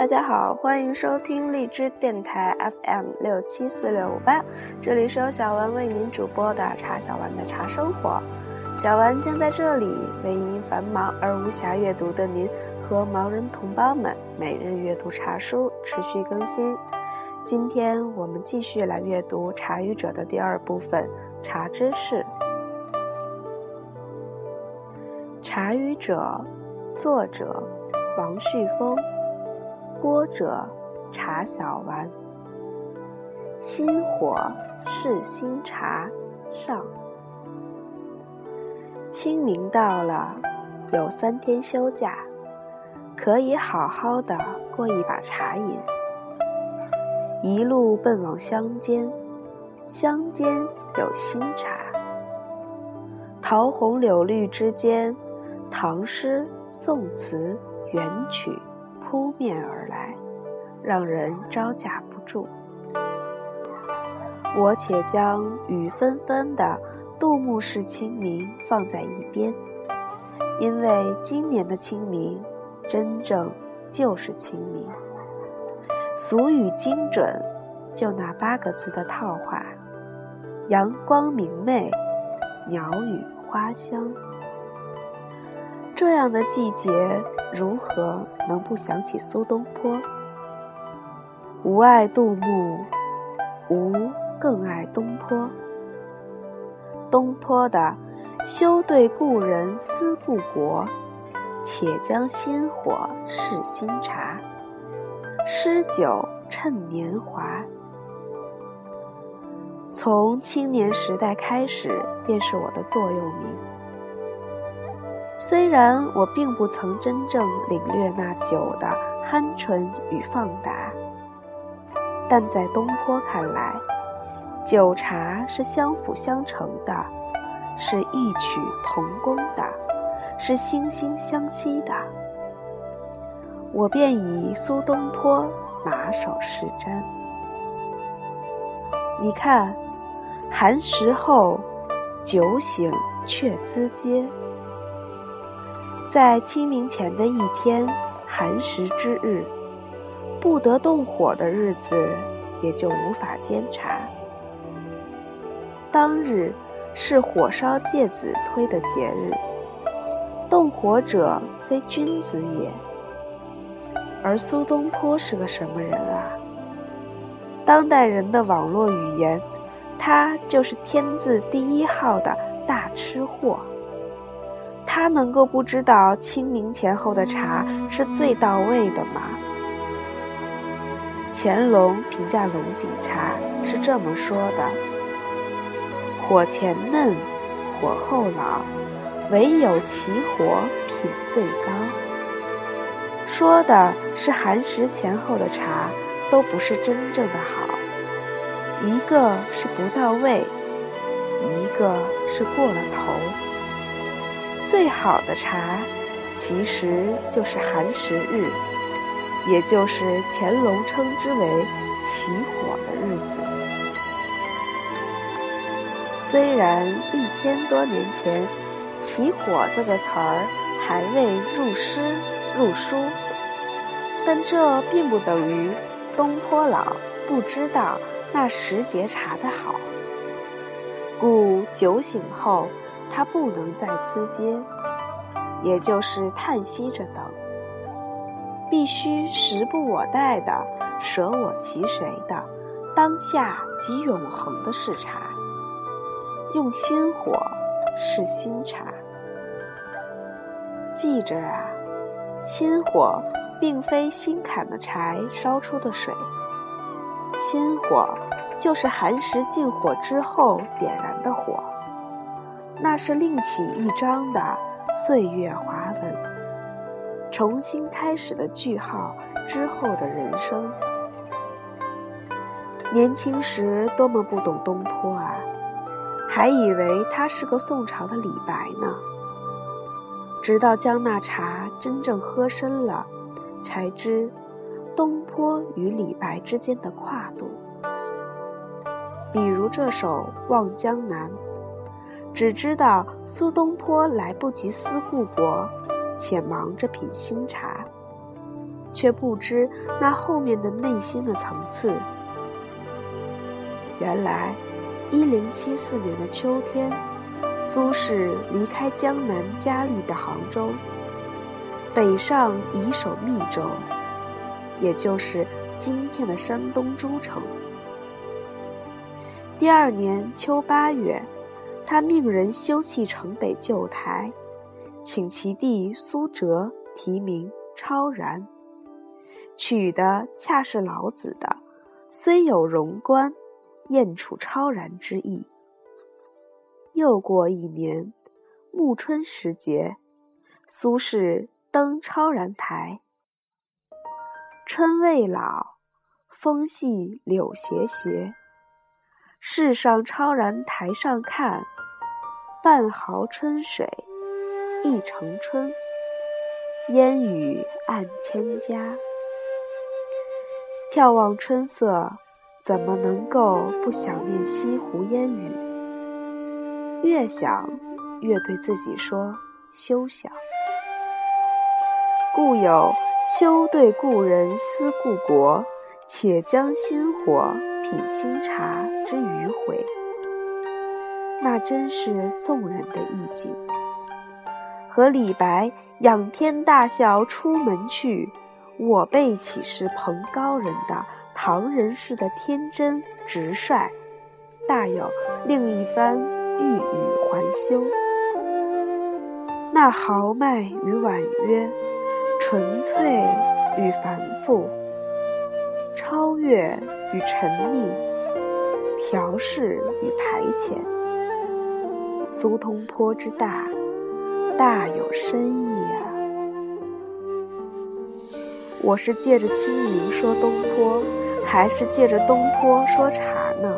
大家好，欢迎收听荔枝电台 FM 六七四六五八，这里是由小文为您主播的茶小丸的茶生活。小丸将在这里为因繁忙而无暇阅读的您和盲人同胞们每日阅读茶书，持续更新。今天我们继续来阅读《茶语者》的第二部分《茶知识》。《茶语者》，作者王旭峰。播者茶小丸，心火是新茶上。清明到了，有三天休假，可以好好的过一把茶瘾。一路奔往乡间，乡间有新茶。桃红柳绿之间，唐诗宋词元曲。扑面而来，让人招架不住。我且将雨纷纷的杜牧式清明放在一边，因为今年的清明，真正就是清明。俗语精准，就那八个字的套话：阳光明媚，鸟语花香。这样的季节，如何能不想起苏东坡？吾爱杜牧，吾更爱东坡。东坡的“休对故人思故国，且将新火试新茶。诗酒趁年华”，从青年时代开始，便是我的座右铭。虽然我并不曾真正领略那酒的酣纯与放达，但在东坡看来，酒茶是相辅相成的，是异曲同工的，是惺惺相惜的。我便以苏东坡马首是瞻。你看，寒食后，酒醒却咨嗟。在清明前的一天寒食之日，不得动火的日子，也就无法煎茶。当日是火烧介子推的节日，动火者非君子也。而苏东坡是个什么人啊？当代人的网络语言，他就是天字第一号的大吃货。他能够不知道清明前后的茶是最到位的吗？乾隆评价龙井茶是这么说的：“火前嫩，火后老，唯有起火品最高。”说的是寒食前后的茶都不是真正的好，一个是不到位，一个是过了头。最好的茶，其实就是寒食日，也就是乾隆称之为起火的日子。虽然一千多年前“起火”这个词儿还未入诗入书，但这并不等于东坡老不知道那时节茶的好。故酒醒后。他不能再资嗟，也就是叹息着等，必须时不我待的、舍我其谁的、当下即永恒的是茶，用心火是新茶。记着啊，心火并非新砍的柴烧出的水，心火就是寒食尽火之后点燃的火。那是另起一章的岁月华文，重新开始的句号之后的人生。年轻时多么不懂东坡啊，还以为他是个宋朝的李白呢。直到将那茶真正喝深了，才知东坡与李白之间的跨度。比如这首《望江南》。只知道苏东坡来不及思故国，且忙着品新茶。却不知那后面的内心的层次。原来，一零七四年的秋天，苏轼离开江南佳丽的杭州，北上移守密州，也就是今天的山东诸城。第二年秋八月，他命人修葺城北旧台，请其弟苏辙题名超然，取的恰是老子的“虽有荣观，燕处超然”之意。又过一年，暮春时节，苏轼登超然台，春未老，风细柳斜斜。世上超然台上看，半壕春水一城春，烟雨暗千家。眺望春色，怎么能够不想念西湖烟雨？越想越对自己说：休想！故有休对故人思故国，且将新火。品新茶之余悔，那真是宋人的意境。和李白“仰天大笑出门去，我辈岂是蓬高人”的唐人式的天真直率，大有另一番欲语还休。那豪迈与婉约，纯粹与繁复，超越。与沉溺，调试与排遣，苏东坡之大，大有深意啊！我是借着清明说东坡，还是借着东坡说茶呢？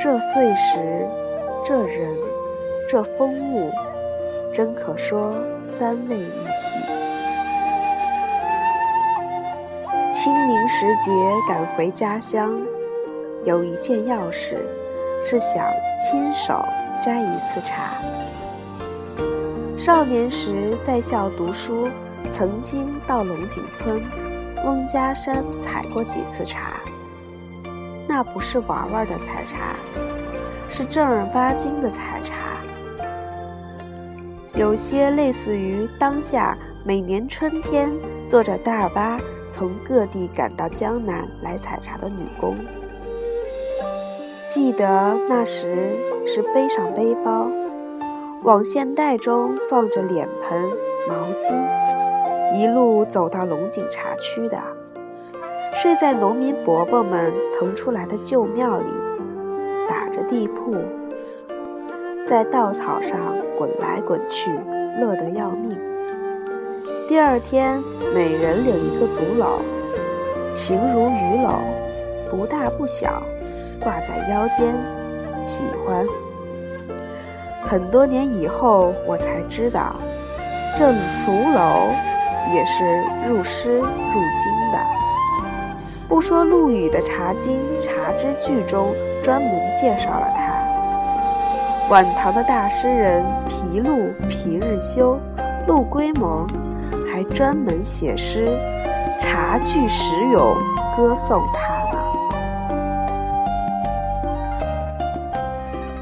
这岁时，这人，这风物，真可说三位一体。清明时节赶回家乡，有一件要事，是想亲手摘一次茶。少年时在校读书，曾经到龙井村、翁家山采过几次茶。那不是玩玩的采茶，是正儿八经的采茶。有些类似于当下每年春天坐着大巴。从各地赶到江南来采茶的女工，记得那时是背上背包，网线袋中放着脸盆、毛巾，一路走到龙井茶区的，睡在农民伯伯们腾出来的旧庙里，打着地铺，在稻草上滚来滚去，乐得要命。第二天，每人领一个竹篓，形如鱼篓，不大不小，挂在腰间，喜欢。很多年以后，我才知道，这竹楼也是入诗入经的。不说陆羽的《茶经·茶之句》中专门介绍了他，晚唐的大诗人皮陆、皮日休、陆龟蒙。还专门写诗，茶具实咏，歌颂他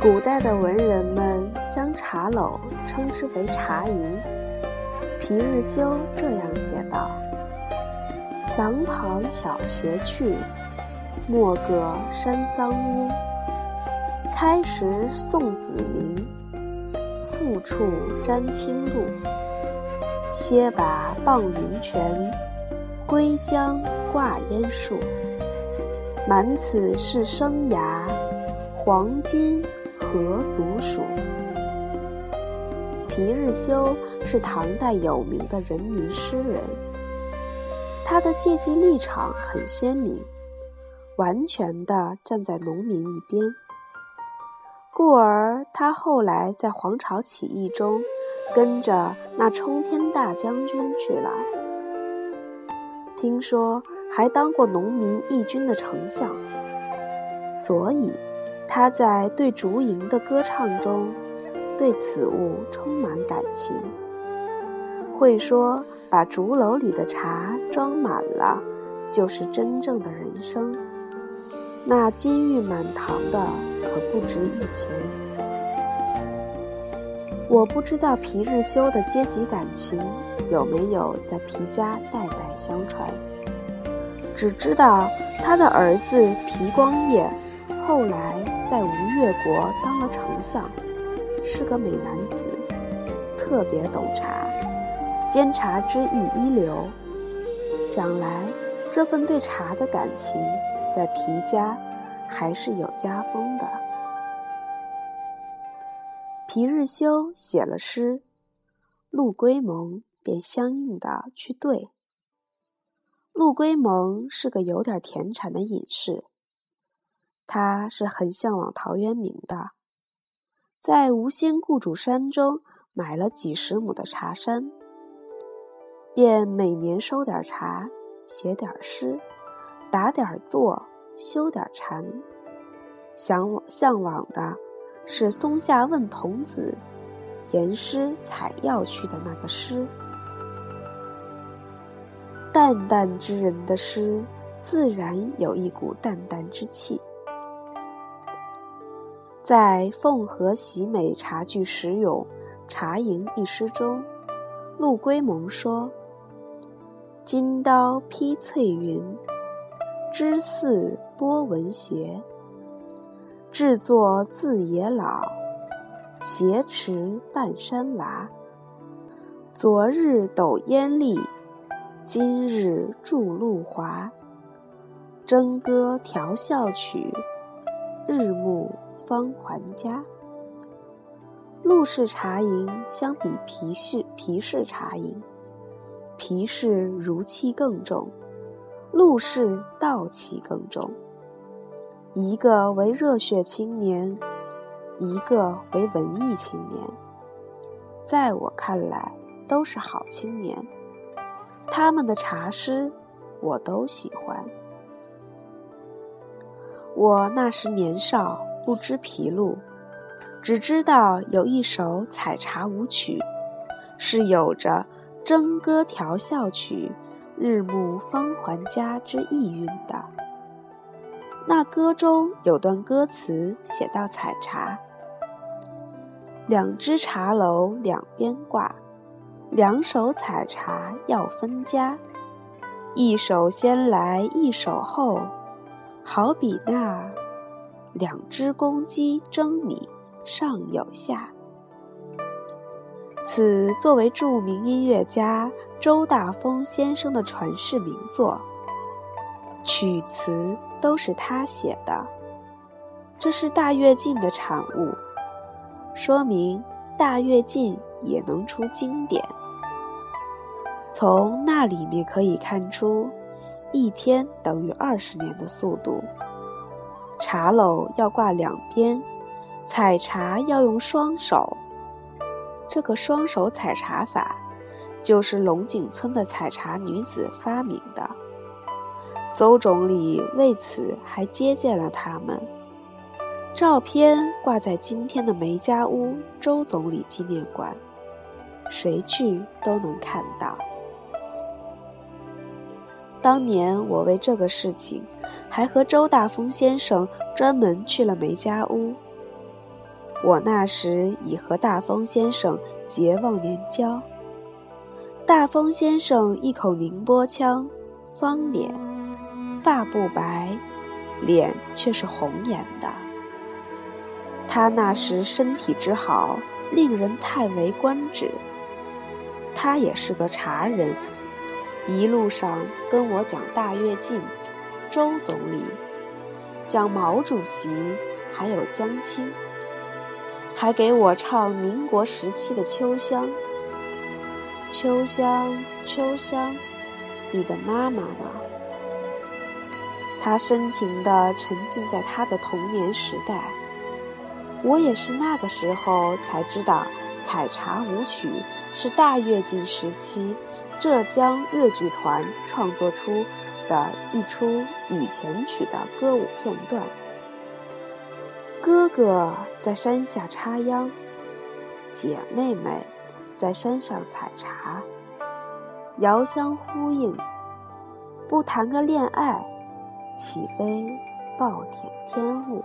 古代的文人们将茶篓称之为茶营。皮日休这样写道：“廊旁小斜去，莫隔山桑屋。开时送子鸣，复处沾清露。”歇把傍云泉，归江挂烟树。满此是生涯，黄金何足数？皮日休是唐代有名的人民诗人，他的阶级立场很鲜明，完全的站在农民一边，故而他后来在黄巢起义中。跟着那冲天大将军去了，听说还当过农民义军的丞相，所以他在对竹吟的歌唱中，对此物充满感情。会说把竹篓里的茶装满了，就是真正的人生。那金玉满堂的可不值一钱。我不知道皮日休的阶级感情有没有在皮家代代相传，只知道他的儿子皮光业后来在吴越国当了丞相，是个美男子，特别懂茶，煎茶之艺一流。想来这份对茶的感情，在皮家还是有家风的。皮日休写了诗，陆龟蒙便相应的去对。陆龟蒙是个有点田产的隐士，他是很向往陶渊明的，在吴兴故主山中买了几十亩的茶山，便每年收点茶，写点诗，打点坐，修点禅，向往向往的。是松下问童子，言师采药去的那个诗。淡淡之人的诗，自然有一股淡淡之气。在《凤和喜美茶具实咏茶吟》一诗中，陆龟蒙说：“金刀劈翠云，枝似波纹斜。”制作自也老，挟持半山娃。昨日斗烟丽，今日著露华。征歌调笑曲，日暮方还家。陆氏茶饮相比皮氏皮氏茶饮，皮氏儒气更重，陆氏道气更重。一个为热血青年，一个为文艺青年，在我看来都是好青年。他们的茶诗我都喜欢。我那时年少，不知皮路，只知道有一首采茶舞曲，是有着“征歌调笑曲，日暮方还家”之意蕴的。那歌中有段歌词写到采茶：“两只茶篓两边挂，两手采茶要分家。一手先来一手后，好比那两只公鸡争米上有下。”此作为著名音乐家周大风先生的传世名作，曲词。都是他写的，这是大跃进的产物，说明大跃进也能出经典。从那里面可以看出，一天等于二十年的速度。茶篓要挂两边，采茶要用双手。这个双手采茶法，就是龙井村的采茶女子发明的。邹总理为此还接见了他们，照片挂在今天的梅家坞周总理纪念馆，谁去都能看到。当年我为这个事情，还和周大风先生专门去了梅家坞。我那时已和大风先生结忘年交。大风先生一口宁波腔，方脸。发不白，脸却是红颜的。他那时身体之好，令人叹为观止。他也是个茶人，一路上跟我讲大跃进、周总理，讲毛主席，还有江青，还给我唱民国时期的《秋香》。秋香，秋香，你的妈妈呢？他深情地沉浸在他的童年时代，我也是那个时候才知道，采茶舞曲是大跃进时期浙江越剧团创作出的一出雨前曲的歌舞片段。哥哥在山下插秧，姐妹妹在山上采茶，遥相呼应。不谈个恋爱，岂非暴殄天物？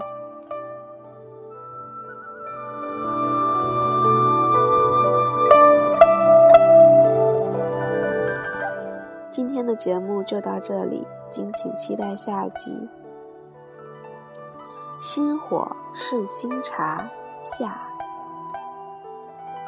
天的节目就到这里，敬请期待下集。心火是新茶下。